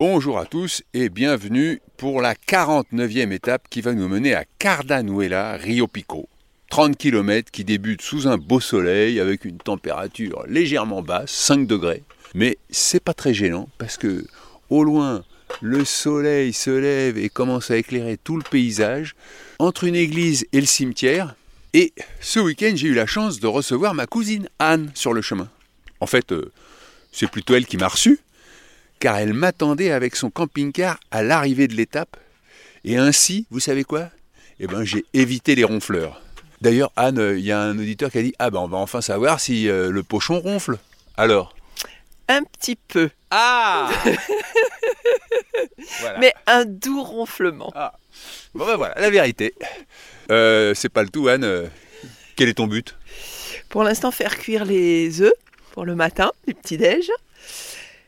Bonjour à tous et bienvenue pour la 49e étape qui va nous mener à Cardanuela, Rio Pico. 30 km qui débutent sous un beau soleil avec une température légèrement basse, 5 degrés. Mais c'est pas très gênant parce que au loin, le soleil se lève et commence à éclairer tout le paysage entre une église et le cimetière. Et ce week-end, j'ai eu la chance de recevoir ma cousine Anne sur le chemin. En fait, euh, c'est plutôt elle qui m'a reçu car elle m'attendait avec son camping-car à l'arrivée de l'étape. Et ainsi, vous savez quoi? Eh ben, j'ai évité les ronfleurs. D'ailleurs, Anne, il y a un auditeur qui a dit Ah ben, on va enfin savoir si euh, le pochon ronfle. Alors? Un petit peu. Ah Mais un doux ronflement. Ah. Bon ben voilà, la vérité. Euh, c'est pas le tout, Anne. Euh, Quel est ton but? Pour l'instant, faire cuire les œufs pour le matin, du petit-déj.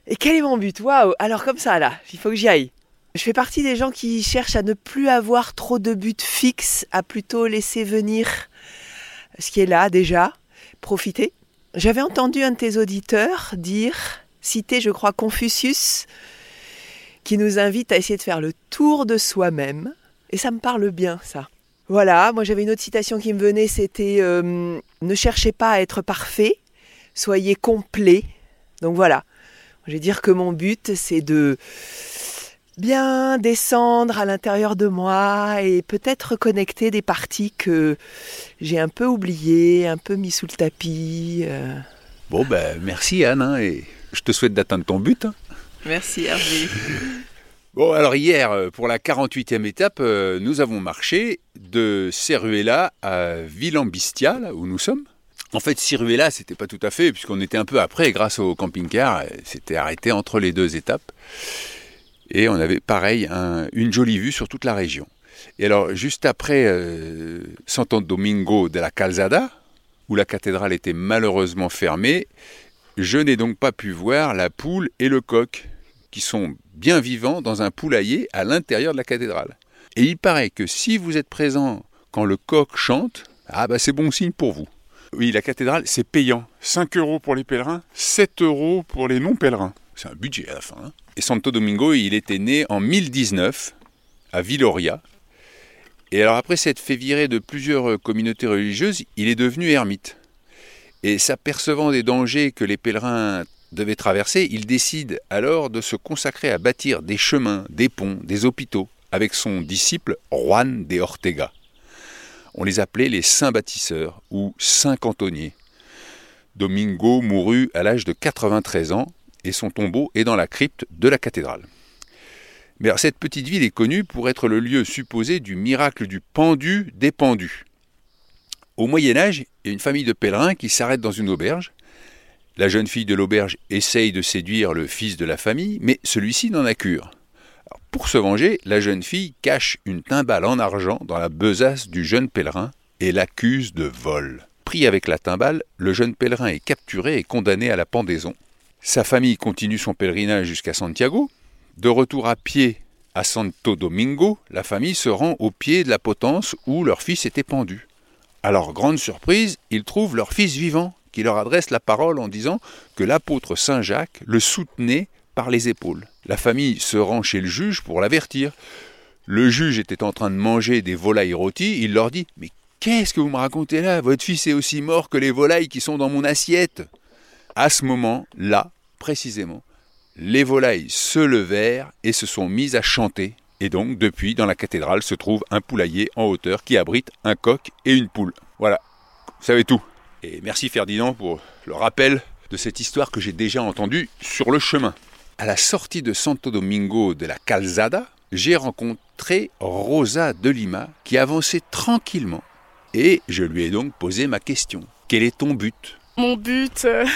Et quel est mon but? Waouh Alors comme ça là, il faut que j'y aille. Je fais partie des gens qui cherchent à ne plus avoir trop de buts fixes, à plutôt laisser venir ce qui est là déjà, profiter. J'avais entendu un de tes auditeurs dire, citer je crois Confucius, qui nous invite à essayer de faire le tour de soi-même. Et ça me parle bien ça. Voilà, moi j'avais une autre citation qui me venait, c'était euh, Ne cherchez pas à être parfait, soyez complet. Donc voilà, je vais dire que mon but, c'est de bien descendre à l'intérieur de moi et peut-être reconnecter des parties que j'ai un peu oubliées, un peu mis sous le tapis. euh. Bon ben merci Anne, hein, et je te souhaite d'atteindre ton but. hein. Merci Hervé. Bon, alors hier, euh, pour la 48e étape, euh, nous avons marché de Ceruela à Villambistia, là où nous sommes. En fait, Ciruela, c'était pas tout à fait, puisqu'on était un peu après, grâce au camping-car, c'était arrêté entre les deux étapes. Et on avait, pareil, un- une jolie vue sur toute la région. Et alors, juste après euh, Santo Domingo de la Calzada, où la cathédrale était malheureusement fermée, je n'ai donc pas pu voir la poule et le coq, qui sont bien vivants dans un poulailler à l'intérieur de la cathédrale. Et il paraît que si vous êtes présent quand le coq chante, ah bah c'est bon signe pour vous. Oui, la cathédrale, c'est payant. 5 euros pour les pèlerins, 7 euros pour les non-pèlerins. C'est un budget à la fin. hein. Et Santo Domingo, il était né en 1019 à Villoria. Et alors après s'être fait virer de plusieurs euh, communautés religieuses, il est devenu ermite. Et s'apercevant des dangers que les pèlerins devaient traverser, il décide alors de se consacrer à bâtir des chemins, des ponts, des hôpitaux, avec son disciple Juan de Ortega. On les appelait les saints bâtisseurs ou saints cantonniers. Domingo mourut à l'âge de 93 ans et son tombeau est dans la crypte de la cathédrale. Mais cette petite ville est connue pour être le lieu supposé du miracle du pendu des pendus. Au Moyen Âge, il y a une famille de pèlerins qui s'arrête dans une auberge. La jeune fille de l'auberge essaye de séduire le fils de la famille, mais celui-ci n'en a cure. Pour se venger, la jeune fille cache une timbale en argent dans la besace du jeune pèlerin et l'accuse de vol. Pris avec la timbale, le jeune pèlerin est capturé et condamné à la pendaison. Sa famille continue son pèlerinage jusqu'à Santiago. De retour à pied à Santo Domingo, la famille se rend au pied de la potence où leur fils était pendu. À leur grande surprise, ils trouvent leur fils vivant, qui leur adresse la parole en disant que l'apôtre Saint Jacques le soutenait les épaules. La famille se rend chez le juge pour l'avertir. Le juge était en train de manger des volailles rôties, il leur dit Mais qu'est-ce que vous me racontez là? Votre fils est aussi mort que les volailles qui sont dans mon assiette. À ce moment-là, précisément, les volailles se levèrent et se sont mises à chanter. Et donc, depuis, dans la cathédrale se trouve un poulailler en hauteur qui abrite un coq et une poule. Voilà, vous savez tout. Et merci Ferdinand pour le rappel de cette histoire que j'ai déjà entendue sur le chemin. À la sortie de Santo Domingo de la Calzada, j'ai rencontré Rosa de Lima qui avançait tranquillement. Et je lui ai donc posé ma question. Quel est ton but? Mon but, euh,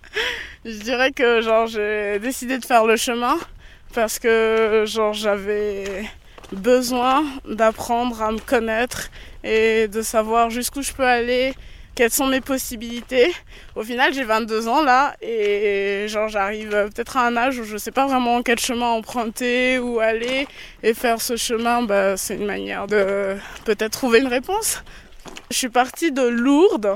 je dirais que genre j'ai décidé de faire le chemin parce que genre j'avais besoin d'apprendre à me connaître et de savoir jusqu'où je peux aller, quelles sont mes possibilités. Au final, j'ai 22 ans là et genre j'arrive peut-être à un âge où je sais pas vraiment quel chemin emprunter, où aller et faire ce chemin, bah, c'est une manière de peut-être trouver une réponse. Je suis partie de Lourdes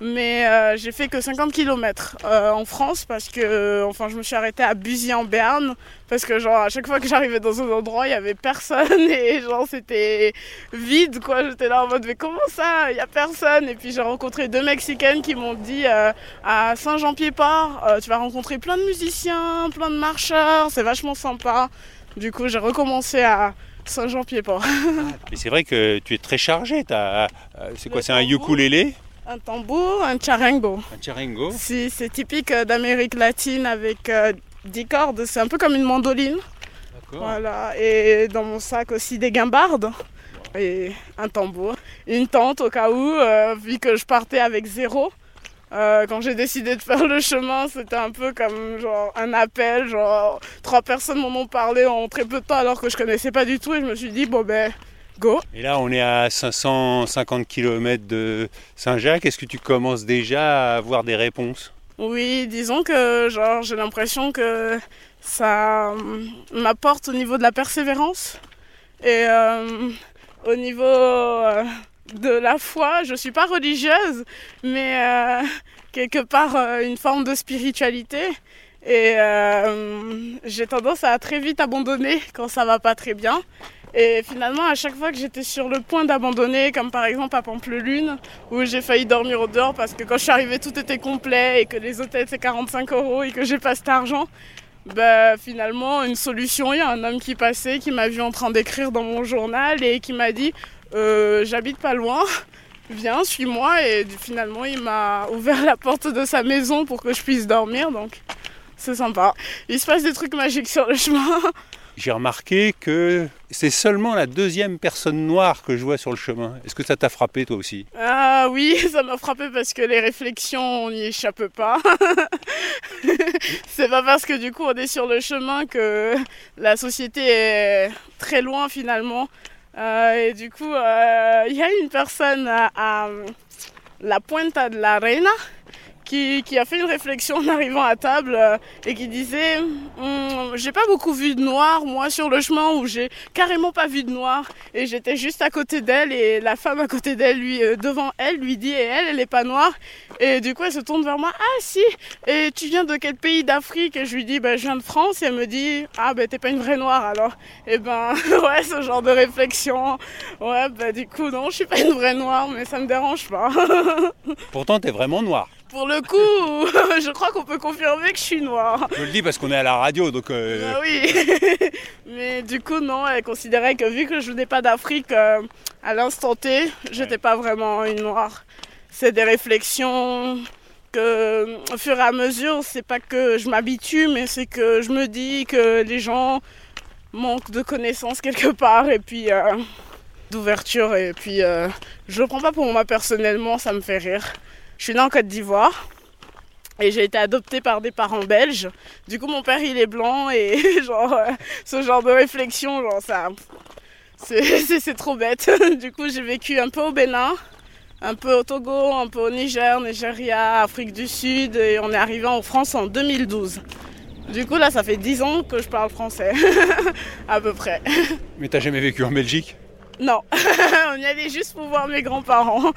mais euh, j'ai fait que 50 km euh, en France parce que enfin je me suis arrêtée à Buzy en Berne parce que genre à chaque fois que j'arrivais dans un endroit il y avait personne et genre c'était vide quoi. J'étais là en mode mais comment ça? Il y a personne. Et puis j'ai rencontré deux mexicaines qui m'ont dit euh, à Saint-Jean-Pied-Port tu vas rencontrer plein de musiciens plein de marcheurs c'est vachement sympa. Du coup j'ai recommencé à Saint-Jean-Pied-Port. Mais c'est vrai que tu es très chargé. c'est quoi C'est un ukulélé? Un tambour un charango Un charango Si, c'est typique euh, d'Amérique latine avec euh, 10 cordes. C'est un peu comme une mandoline. D'accord. Voilà. Et dans mon sac aussi des guimbardes. Et un tambour. Une tente au cas où, euh, vu que je partais avec zéro. Euh, quand j'ai décidé de faire le chemin, c'était un peu comme genre un appel. Genre, trois personnes m'en ont parlé en très peu de temps alors que je connaissais pas du tout. Et je me suis dit, bon ben, go. Et là, on est à 550 km de Saint-Jacques. Est-ce que tu commences déjà à avoir des réponses? Oui, disons que genre j'ai l'impression que ça hum, m'apporte au niveau de la persévérance et euh, au niveau euh, de la foi. Je suis pas religieuse, mais euh, quelque part euh, une forme de spiritualité. Et euh, j'ai tendance à très vite abandonner quand ça va pas très bien. Et finalement, à chaque fois que j'étais sur le point d'abandonner, comme par exemple à Pampelune, où j'ai failli dormir au dehors parce que quand je suis arrivée, tout était complet et que les hôtels c'est 45 euros et que j'ai pas cet argent, bah, finalement, une solution, il y a un homme qui passait, qui m'a vu en train d'écrire dans mon journal et qui m'a dit Euh, J'habite pas loin, viens, suis-moi. Et finalement, il m'a ouvert la porte de sa maison pour que je puisse dormir, donc c'est sympa. Il se passe des trucs magiques sur le chemin. J'ai remarqué que c'est seulement la deuxième personne noire que je vois sur le chemin. Est-ce que ça t'a frappé toi aussi? Ah oui, ça m'a frappé parce que les réflexions, on n'y échappe pas. c'est pas parce que du coup on est sur le chemin que la société est très loin finalement. Euh, et du coup, euh, il y a une personne à, à la Puenta de la Reina qui, a fait une réflexion en arrivant à table euh, et qui disait Hum, J'ai pas beaucoup vu de noir, moi, sur le chemin où j'ai carrément pas vu de noir. Et j'étais juste à côté d'elle et la femme à côté d'elle, lui, euh, devant elle, lui dit Et elle, elle est pas noire. Et du coup, elle se tourne vers moi Ah, si Et tu viens de quel pays d'Afrique? Et je lui dis bah, Je viens de France. Et elle me dit Ah, ben t'es pas une vraie noire alors. Et ben, ouais, ce genre de réflexion. Ouais, bah, du coup, non, je suis pas une vraie noire, mais ça me dérange pas. Pourtant, t'es vraiment noir. Pour le coup, je crois qu'on peut confirmer que je suis noire. Je le dis parce qu'on est à la radio, donc euh, Ah oui. Mais du coup, non, elle considérait que vu que je venais pas d'Afrique euh, à l'instant T, j'étais pas vraiment une noire. C'est des réflexions que, au fur et à mesure, c'est pas que je m'habitue, mais c'est que je me dis que les gens manquent de connaissances quelque part et puis euh, d'ouverture. Et puis, euh, je le prends pas pour moi personnellement, ça me fait rire. Je suis née en Côte d'Ivoire. Et j'ai été adoptée par des parents belges. Du coup, mon père, il est blanc et genre, euh, ce genre de réflexion, genre, ça. C'est trop bête. Du coup, j'ai vécu un peu au Bénin, un peu au Togo, un peu au Niger, Nigeria, Afrique du Sud et on est arrivé en France en 2012. Du coup, là, ça fait 10 ans que je parle français, à peu près. mais t'as jamais vécu en Belgique? Non, on y allait juste pour voir mes grands-parents.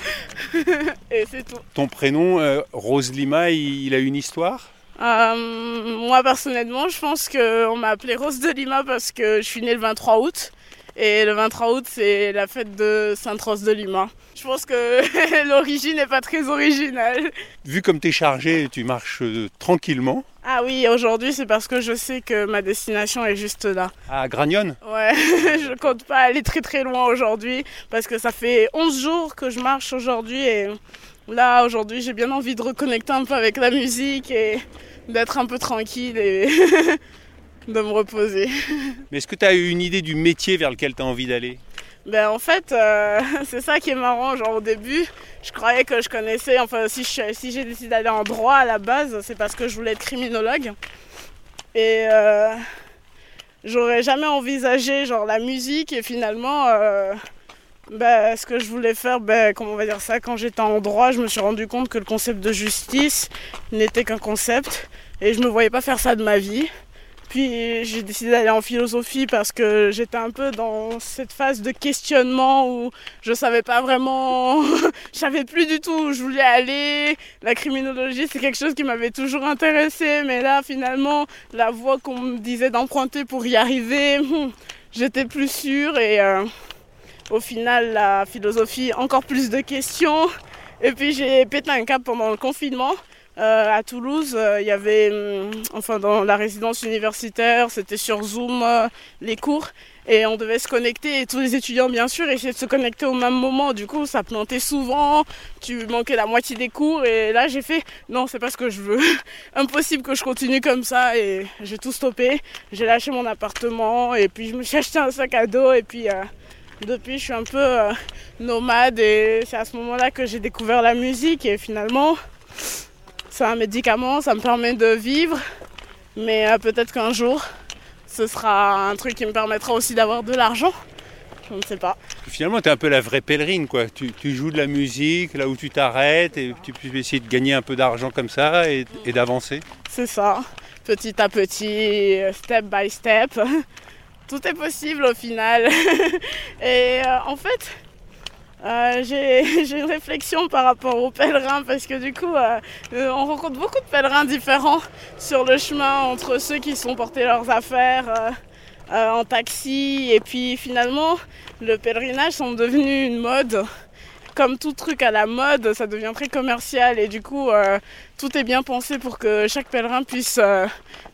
et c'est tout. Ton prénom, euh, Rose Lima, il, il a une histoire? Euh, moi personnellement, je pense qu'on m'a appelée Rose de Lima parce que je suis née le 23 août. Et le 23 août, c'est la fête de Sainte Rose de Lima. Je pense que l'origine n'est pas très originale. Vu comme t'es chargé, tu marches euh, tranquillement. Ah oui, aujourd'hui, c'est parce que je sais que ma destination est juste là. À Gragnone Ouais, je compte pas aller très très loin aujourd'hui parce que ça fait 11 jours que je marche aujourd'hui et là, aujourd'hui, j'ai bien envie de reconnecter un peu avec la musique et d'être un peu tranquille et de me reposer. Mais est-ce que tu as une idée du métier vers lequel tu as envie d'aller? Ben en fait, euh, c'est ça qui est marrant. Genre au début, je croyais que je connaissais. Enfin, si j'ai décidé d'aller en droit à la base, c'est parce que je voulais être criminologue. Et euh, j'aurais jamais envisagé genre la musique. Et finalement, euh, ben, ce que je voulais faire, ben, comment on va dire ça, quand j'étais en droit, je me suis rendu compte que le concept de justice n'était qu'un concept. Et je me voyais pas faire ça de ma vie. Puis j'ai décidé d'aller en philosophie parce que j'étais un peu dans cette phase de questionnement où je savais pas vraiment, je savais plus du tout où je voulais aller. La criminologie, c'est quelque chose qui m'avait toujours intéressé, mais là finalement, la voie qu'on me disait d'emprunter pour y arriver, hmm, j'étais plus sûre et euh, au final, la philosophie, encore plus de questions. Et puis j'ai pété un cap pendant le confinement. Euh, à Toulouse, euh, il y avait, hum, enfin dans la résidence universitaire, c'était sur Zoom euh, les cours et on devait se connecter et tous les étudiants bien sûr essayaient de se connecter au même moment. Du coup, ça plantait souvent, tu manquais la moitié des cours et là j'ai fait non, c'est pas ce que je veux. Impossible que je continue comme ça et j'ai tout stoppé. J'ai lâché mon appartement et puis je me suis acheté un sac à dos et puis depuis je suis un peu nomade et c'est à ce moment-là que j'ai découvert la musique et finalement c'est un médicament, ça me permet de vivre, mais euh, peut-être qu'un jour, ce sera un truc qui me permettra aussi d'avoir de l'argent. Je ne sais pas. Finalement, tu es un peu la vraie pèlerine, quoi. Tu, joues de la musique là où tu t'arrêtes et tu peux essayer de gagner un peu d'argent comme ça et, d'avancer. C'est ça, petit à petit, step by step. Tout est possible au final. et euh, en fait, euh, j'ai une réflexion par rapport aux pèlerins parce que du coup, euh, euh, on rencontre beaucoup de pèlerins différents sur le chemin entre ceux qui sont portés leurs affaires en taxi et puis finalement, le pèlerinage sont devenus une mode. Comme tout truc à la mode, ça devient très commercial et du coup, tout est bien pensé pour que chaque pèlerin puisse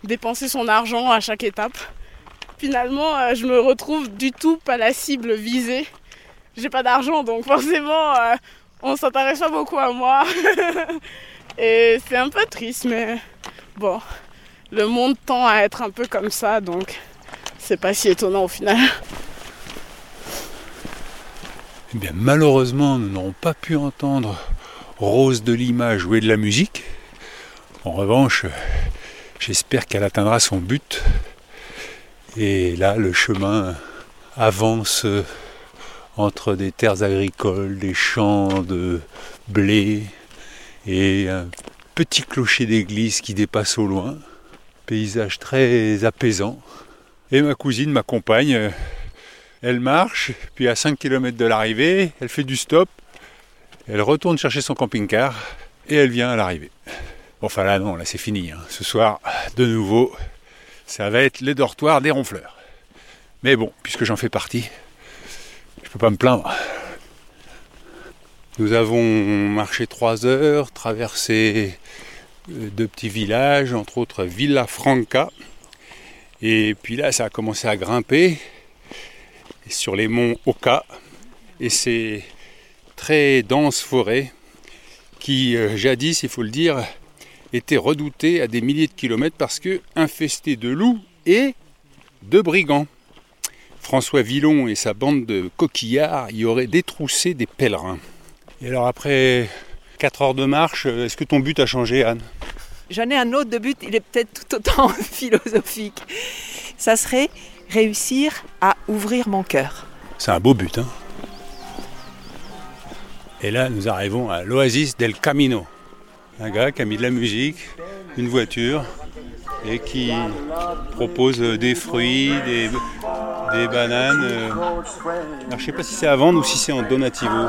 dépenser son argent à chaque étape. Finalement, je me retrouve du tout pas la cible visée j'ai pas d'argent, donc forcément, euh, on s'intéresse pas beaucoup à moi. Et c'est un peu triste, mais bon, le monde tend à être un peu comme ça, donc c'est pas si étonnant au final. Eh bien, malheureusement, nous n'aurons pas pu entendre Rose de Lima jouer de la musique. En revanche, j'espère qu'elle atteindra son but. Et là, le chemin avance entre des terres agricoles, des champs de blé et un petit clocher d'église qui dépasse au loin. Paysage très apaisant. Et ma cousine m'accompagne. Elle marche, puis à 5 km de l'arrivée, elle fait du stop. Elle retourne chercher son camping-car et elle vient à l'arrivée. Bon, enfin là non, là c'est fini. Hein. Ce soir, de nouveau, ça va être les dortoirs des ronfleurs. Mais bon, puisque j'en fais partie, je peux pas me plaindre. Nous avons marché trois heures, traversé euh, deux petits villages, entre autres Villa Franca. Et puis là, ça a commencé à grimper sur les monts Oka. Et ces très denses forêts qui, euh, jadis, il faut le dire, étaient redoutées à des milliers de kilomètres parce que infestées de loups et de brigands. François Villon et sa bande de coquillards y auraient détroussé des pèlerins. Et alors après 4 heures de marche, est-ce que ton but a changé Anne? J'en ai un autre de but, il est peut-être tout autant philosophique. Ça serait réussir à ouvrir mon cœur. C'est un beau but, hein? Et là, nous arrivons à l'oasis del Camino. Un gars qui a mis de la musique, une voiture, et qui propose des fruits, des, des bananes. Euh. Alors, je ne sais pas si c'est à vendre ou si c'est en donativo.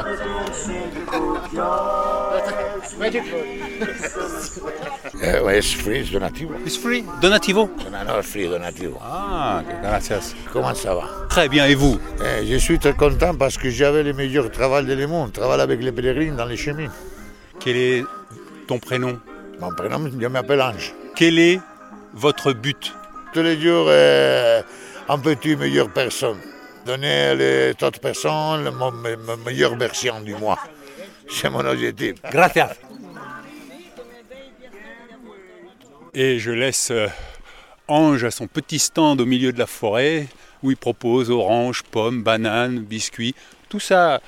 Uh, well, it's free, it's donativo. It's free, donativo? No, no, free, donativo. Ah, gracias. Comment ça va? Très bien, et vous? Eh, Je suis très content parce que j'avais le meilleur travail de monde, travailler avec les pèlerins dans les chemins. Quel est ton prénom? Mon prénom, je m'appelle Ange. Quel est votre but? Tous les jours, euh, un petit meilleure personne? Donner les autres personnes mon, ma meilleure version du moi. C'est mon objectif. Gracias. Et je laisse euh, Ange à son petit stand au milieu de la forêt où il propose oranges, pommes, bananes, biscuits, tout ça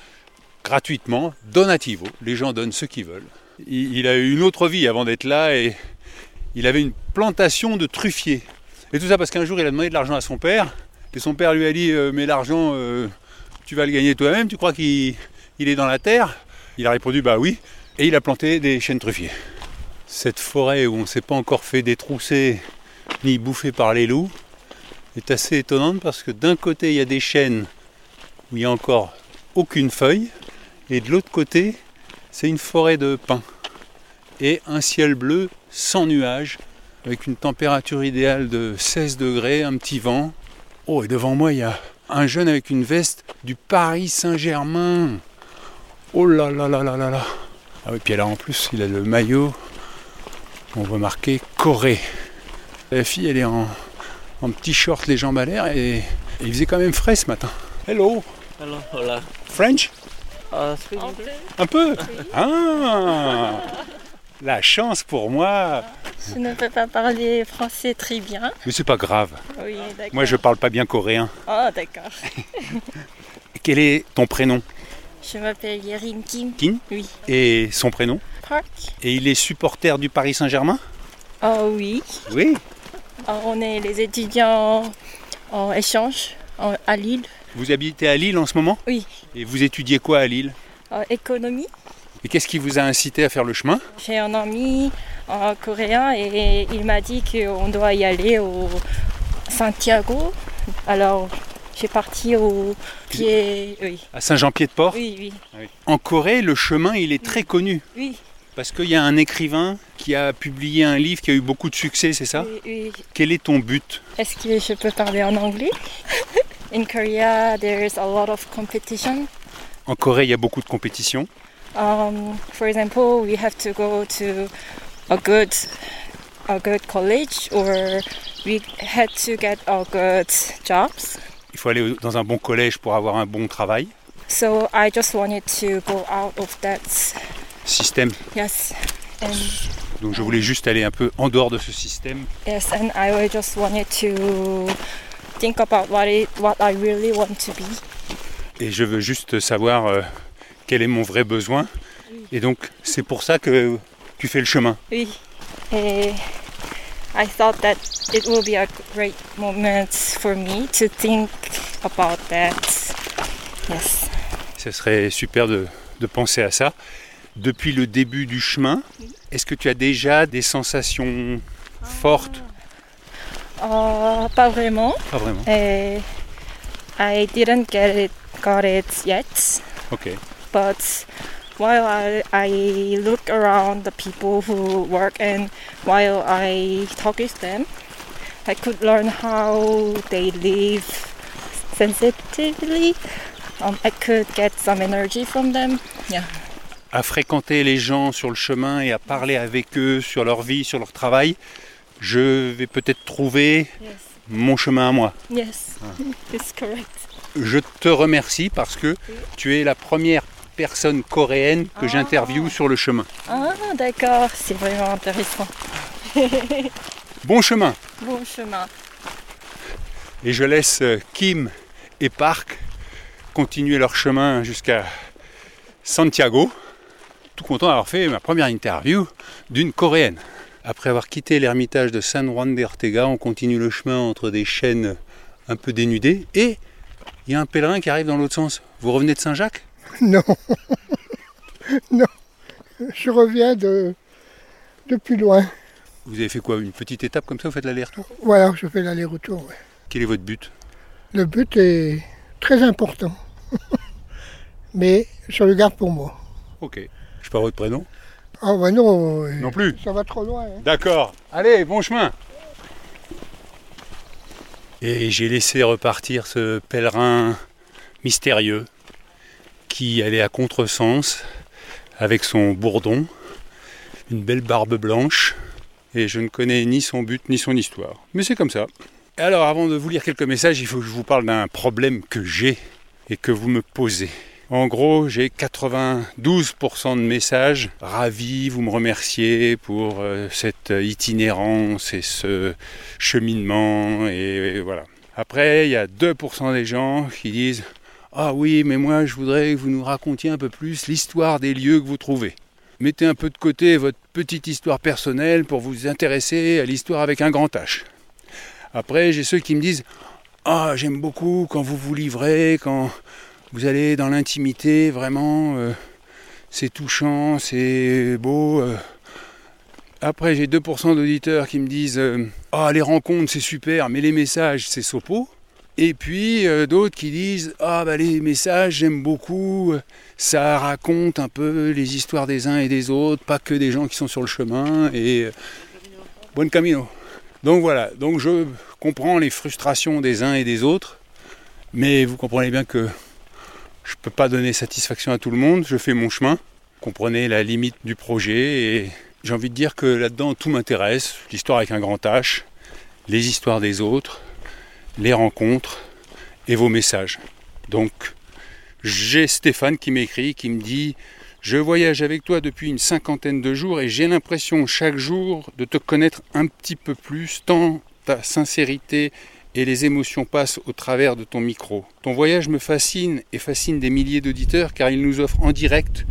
gratuitement, donativo. Les gens donnent ce qu'ils veulent. Il, a eu une autre vie avant d'être là et il avait une plantation de truffiers. Et tout ça parce qu'un jour il a demandé de l'argent à son père, et son père lui a dit euh, Mais l'argent, euh, tu vas le gagner toi-même, tu crois qu'il est dans la terre? Il a répondu Bah oui, et il a planté des chênes truffiers. Cette forêt où on ne s'est pas encore fait détrousser ni bouffée par les loups est assez étonnante parce que d'un côté il y a des chênes où il n'y a encore aucune feuille et de l'autre côté c'est une forêt de pins et un ciel bleu sans nuages avec une température idéale de 16 degrés, un petit vent. Oh et devant moi il y a un jeune avec une veste du Paris Saint-Germain. Oh là là là là là là. Ah oui puis là en plus il a le maillot. On voit marqué Corée. La fille elle est en, en petit short, les jambes à l'air et, et il faisait quand même frais ce matin. Hello, Hello, hola. French? Uh? Un peu? Ah La chance pour moi Je ne peux pas parler français très bien. Mais c'est pas grave. Oui, d'accord. Moi je parle pas bien coréen. Oh, d'accord. Quel est ton prénom? Je m'appelle Yerin Kim. Kim? Oui. Et son prénom? Park. Et il est supporter du Paris Saint-Germain? Oh oui. Oui. Oh, on est les étudiants en échange en- à Lille. Vous habitez à Lille en ce moment? Oui. Et vous étudiez quoi à Lille? En économie. Et qu'est-ce qui vous a incité à faire le chemin? J'ai un ami en coréen et il m'a dit qu'on doit y aller au Santiago. Alors, j'ai parti au pied. Oui, À Saint-Jean-Pied-de-Port? Oui, oui. En Corée, le chemin, il est très connu. Oui, Parce qu'il y a un écrivain qui a publié un livre qui a eu beaucoup de succès, c'est ça? Oui, oui. Quel est ton but? Est-ce que je peux parler en anglais? In Korea, there's a lot of competition. En Corée, il y a beaucoup de compétitions. Um, for example, we have to go to a good, a good college, or we had to get a good jobs. Il faut aller dans un bon collège pour avoir un bon travail. So I just wanted to go out of that. Système. Yes, and Donc je voulais juste aller un peu en dehors de ce système. yes, and I just wanted to think about what it, what I really want to be. Et je veux juste savoir euh, quel est mon vrai besoin. Et donc c'est pour ça que tu fais le chemin. Oui. Et I thought that it will be a great moment for me to think about that. Yes. Ce serait super de, de penser à ça. Depuis le début du chemin, est-ce que tu as déjà des sensations fortes? Uh, pas vraiment. Pas vraiment. Et I didn't get it, got it yet. Ok. But while I, I look around the people who work and while I talk with them, I could learn how they live sensitively. Um, I could get some energy from them. Yeah. À fréquenter les gens sur le chemin et à parler avec eux sur leur vie, sur leur travail, je vais peut-être trouver Yes. mon chemin à moi. Yes. It's correct. Je te remercie parce que tu es la première personne coréenne que j'interviewe sur le chemin. Ah, d'accord. C'est vraiment intéressant. Bon chemin Bon chemin. Et je laisse euh, Kim et Park continuer leur chemin jusqu'à Santiago. Tout content d'avoir fait ma première interview d'une coréenne. Après avoir quitté l'ermitage de San Juan de Ortega, on continue le chemin entre des chênes un peu dénudés et il y a un pèlerin qui arrive dans l'autre sens. Vous revenez de Saint-Jacques? Non. non. Je reviens de, de plus loin. Vous avez fait quoi Une petite étape comme ça Vous faites l'aller-retour Voilà, je fais l'aller-retour. ouais. Quel est votre but? Le but est très important. Mais je le garde pour moi. Ok. Je pas votre prénom Ah ben non, euh, Non plus ça va trop loin. hein. D'accord. Allez, bon chemin. Et j'ai laissé repartir ce pèlerin mystérieux qui allait à contresens avec son bourdon, une belle barbe blanche, et je ne connais ni son but ni son histoire. Mais c'est comme ça. Alors avant de vous lire quelques messages, il faut que je vous parle d'un problème que j'ai et que vous me posez. En gros, j'ai 92% de messages ravis, vous me remerciez pour euh, cette itinérance et ce cheminement et, et voilà. Après, il y a 2% des gens qui disent "Ah oui, mais moi je voudrais que vous nous racontiez un peu plus l'histoire des lieux que vous trouvez." Mettez un peu de côté votre petite histoire personnelle pour vous intéresser à l'histoire avec un grand H. Après, j'ai ceux qui me disent Ah, j'aime beaucoup quand vous vous livrez, quand vous allez dans l'intimité, vraiment, euh, c'est touchant, c'est beau. euh. Après, j'ai 2% d'auditeurs qui me disent euh, Ah, les rencontres, c'est super, mais les messages, c'est sopo. Et puis euh, d'autres qui disent Ah, bah les messages, j'aime beaucoup, ça raconte un peu les histoires des uns et des autres, pas que des gens qui sont sur le chemin. Et euh, bon camino. Donc voilà, donc je comprends les frustrations des uns et des autres, mais vous comprenez bien que je ne peux pas donner satisfaction à tout le monde, je fais mon chemin. Comprenez la limite du projet et j'ai envie de dire que là-dedans tout m'intéresse, l'histoire avec un grand H, les histoires des autres, les rencontres et vos messages. Donc j'ai Stéphane qui m'écrit, qui me dit Je voyage avec toi depuis une cinquantaine de jours et j'ai l'impression chaque jour de te connaître un petit peu plus, tant ta sincérité et les émotions passent au travers de ton micro. Ton voyage me fascine et fascine des milliers d'auditeurs car il nous offre en direct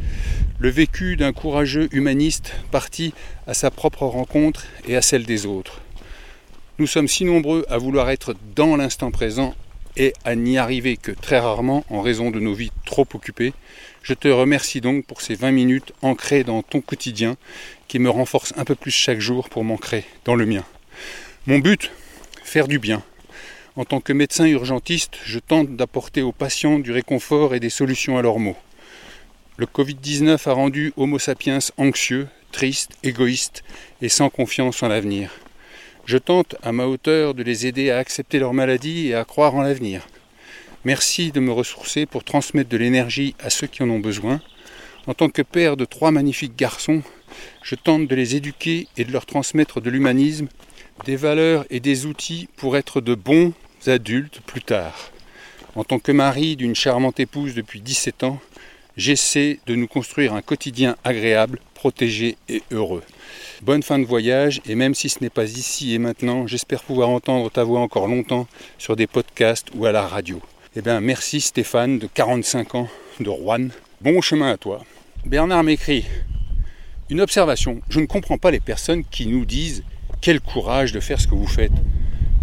le vécu d'un courageux humaniste parti à sa propre rencontre et à celle des autres. Nous sommes si nombreux à vouloir être dans l'instant présent et à n'y arriver que très rarement en raison de nos vies trop occupées. Je te remercie donc pour ces 20 minutes ancrées dans ton quotidien qui me renforcent un peu plus chaque jour pour m'ancrer dans le mien. Mon but Faire du bien. En tant que médecin urgentiste, je tente d'apporter aux patients du réconfort et des solutions à leurs maux. Le Covid-19 a rendu Homo sapiens anxieux, triste, égoïste et sans confiance en l'avenir. Je tente à ma hauteur de les aider à accepter leur maladie et à croire en l'avenir. Merci de me ressourcer pour transmettre de l'énergie à ceux qui en ont besoin. En tant que père de trois magnifiques garçons, je tente de les éduquer et de leur transmettre de l'humanisme, des valeurs et des outils pour être de bons adultes plus tard. En tant que mari d'une charmante épouse depuis 17 ans, j'essaie de nous construire un quotidien agréable, protégé et heureux. Bonne fin de voyage et même si ce n'est pas ici et maintenant, j'espère pouvoir entendre ta voix encore longtemps sur des podcasts ou à la radio. Eh bien merci Stéphane de 45 ans de Rouen. Bon chemin à toi. Bernard m'écrit Une observation, je ne comprends pas les personnes qui nous disent quel courage de faire ce que vous faites.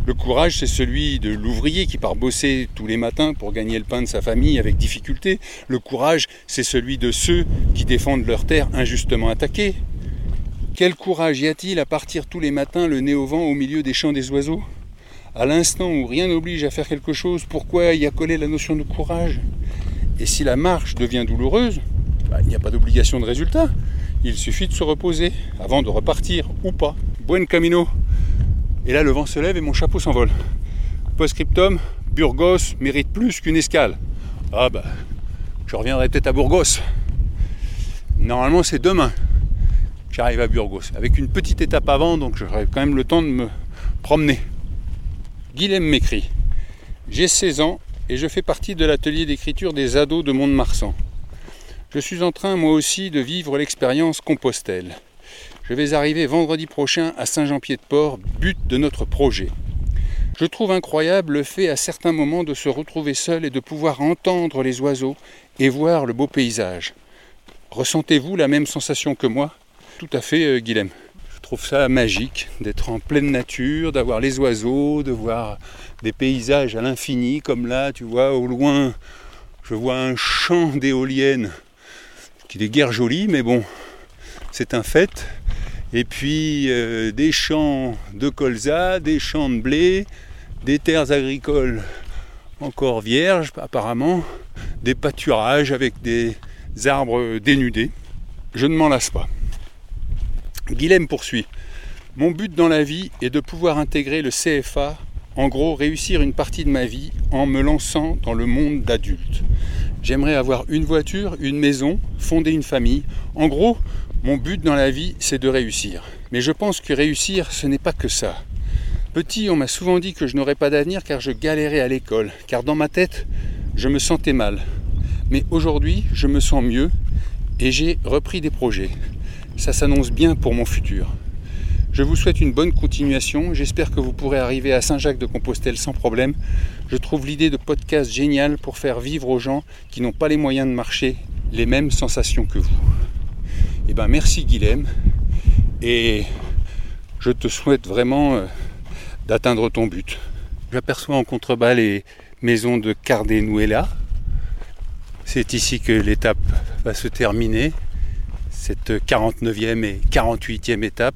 Le courage, c'est celui de l'ouvrier qui part bosser tous les matins pour gagner le pain de sa famille avec difficulté. Le courage, c'est celui de ceux qui défendent leur terre injustement attaquée. Quel courage y a-t-il à partir tous les matins le nez au vent au milieu des champs des oiseaux? À l'instant où rien n'oblige à faire quelque chose, pourquoi y a collé la notion de courage? Et si la marche devient douloureuse, bah, il n'y a pas d'obligation de résultat. Il suffit de se reposer avant de repartir ou pas. Buen camino et là, le vent se lève et mon chapeau s'envole. Post-scriptum, Burgos mérite plus qu'une escale. Ah bah, je reviendrai peut-être à Burgos. Normalement, c'est demain que j'arrive à Burgos, avec une petite étape avant, donc j'aurai quand même le temps de me promener. Guilhem m'écrit J'ai 16 ans et je fais partie de l'atelier d'écriture des ados de Mont-de-Marsan. Je suis en train, moi aussi, de vivre l'expérience Compostelle. Je vais arriver vendredi prochain à Saint-Jean-Pied-de-Port, but de notre projet. Je trouve incroyable le fait à certains moments de se retrouver seul et de pouvoir entendre les oiseaux et voir le beau paysage. Ressentez-vous la même sensation que moi? Tout à fait, euh, Guilhem. Je trouve ça magique d'être en pleine nature, d'avoir les oiseaux, de voir des paysages à l'infini, comme là, tu vois, au loin, je vois un champ d'éoliennes qui est guère joli, mais bon, c'est un fait et puis euh, des champs de colza, des champs de blé, des terres agricoles encore vierges apparemment, des pâturages avec des arbres dénudés. Je ne m'en lasse pas. Guilhem poursuit. Mon but dans la vie est de pouvoir intégrer le CFA, en gros réussir une partie de ma vie en me lançant dans le monde d'adulte. J'aimerais avoir une voiture, une maison, fonder une famille. En gros, mon but dans la vie, c'est de réussir. Mais je pense que réussir, ce n'est pas que ça. Petit, on m'a souvent dit que je n'aurais pas d'avenir car je galérais à l'école, car dans ma tête, je me sentais mal. Mais aujourd'hui, je me sens mieux et j'ai repris des projets. Ça s'annonce bien pour mon futur. Je vous souhaite une bonne continuation. J'espère que vous pourrez arriver à Saint-Jacques-de-Compostelle sans problème. Je trouve l'idée de podcast géniale pour faire vivre aux gens qui n'ont pas les moyens de marcher les mêmes sensations que vous. Eh ben merci Guilhem et je te souhaite vraiment euh, d'atteindre ton but. J'aperçois en contrebas les maisons de Cardenuela. C'est ici que l'étape va se terminer. cette 49e et 48e étape.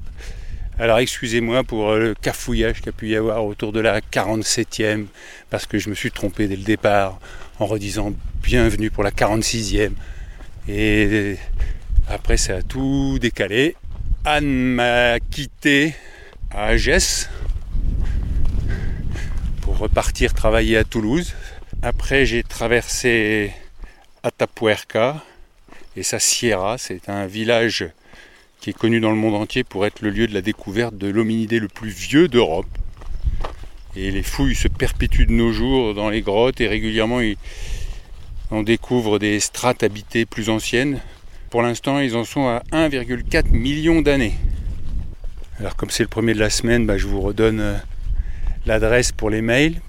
Alors excusez-moi pour euh, le cafouillage qu'il a pu y avoir autour de la 47e, parce que je me suis trompé dès le départ en redisant bienvenue pour la 46e. Et après ça a tout décalé. Anne m'a quitté à Agès pour repartir travailler à Toulouse. Après j'ai traversé Atapuerca et sa Sierra, c'est un village qui est connu dans le monde entier pour être le lieu de la découverte de l'hominidé le plus vieux d'Europe. Et les fouilles se perpétuent de nos jours dans les grottes et régulièrement on découvre des strates habitées plus anciennes. Pour l'instant, ils en sont à 1,4 million d'années. Alors comme c'est le premier de la semaine, bah, je vous redonne euh, l'adresse pour les mails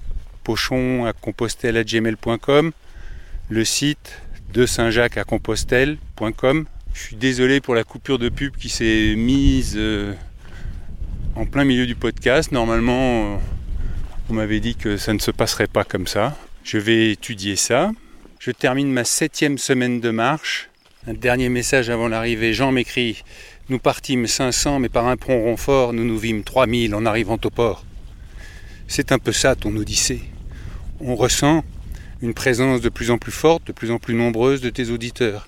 pochon à compostelle@gmail.com, le site de Saint-Jacques à compostelle.com je suis désolé pour la coupure de pub qui s'est mise euh, en plein milieu du podcast. Normalement, on m'avait dit que ça ne se passerait pas comme ça. Je vais étudier ça. Je termine ma septième semaine de marche. Un dernier message avant l'arrivée. Jean m'écrit Nous partîmes 500, mais par un pont renfort, nous nous vîmes 3000 en arrivant au port. C'est un peu ça ton odyssée. On ressent une présence de plus en plus forte, de plus en plus nombreuse de tes auditeurs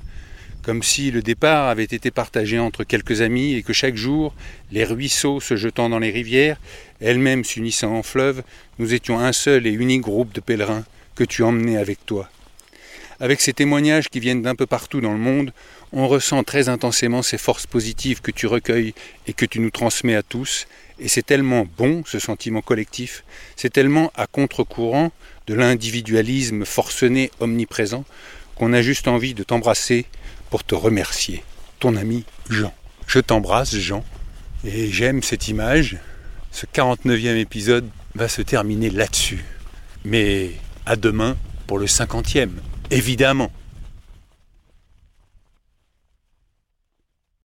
comme si le départ avait été partagé entre quelques amis et que chaque jour, les ruisseaux se jetant dans les rivières, elles-mêmes s'unissant en fleuve, nous étions un seul et unique groupe de pèlerins que tu emmenais avec toi. Avec ces témoignages qui viennent d'un peu partout dans le monde, on ressent très intensément ces forces positives que tu recueilles et que tu nous transmets à tous, et c'est tellement bon ce sentiment collectif, c'est tellement à contre-courant de l'individualisme forcené omniprésent qu'on a juste envie de t'embrasser pour te remercier. Ton ami Jean. Je t'embrasse Jean et j'aime cette image. Ce 49e épisode va se terminer là-dessus. Mais à demain pour le 50e, évidemment.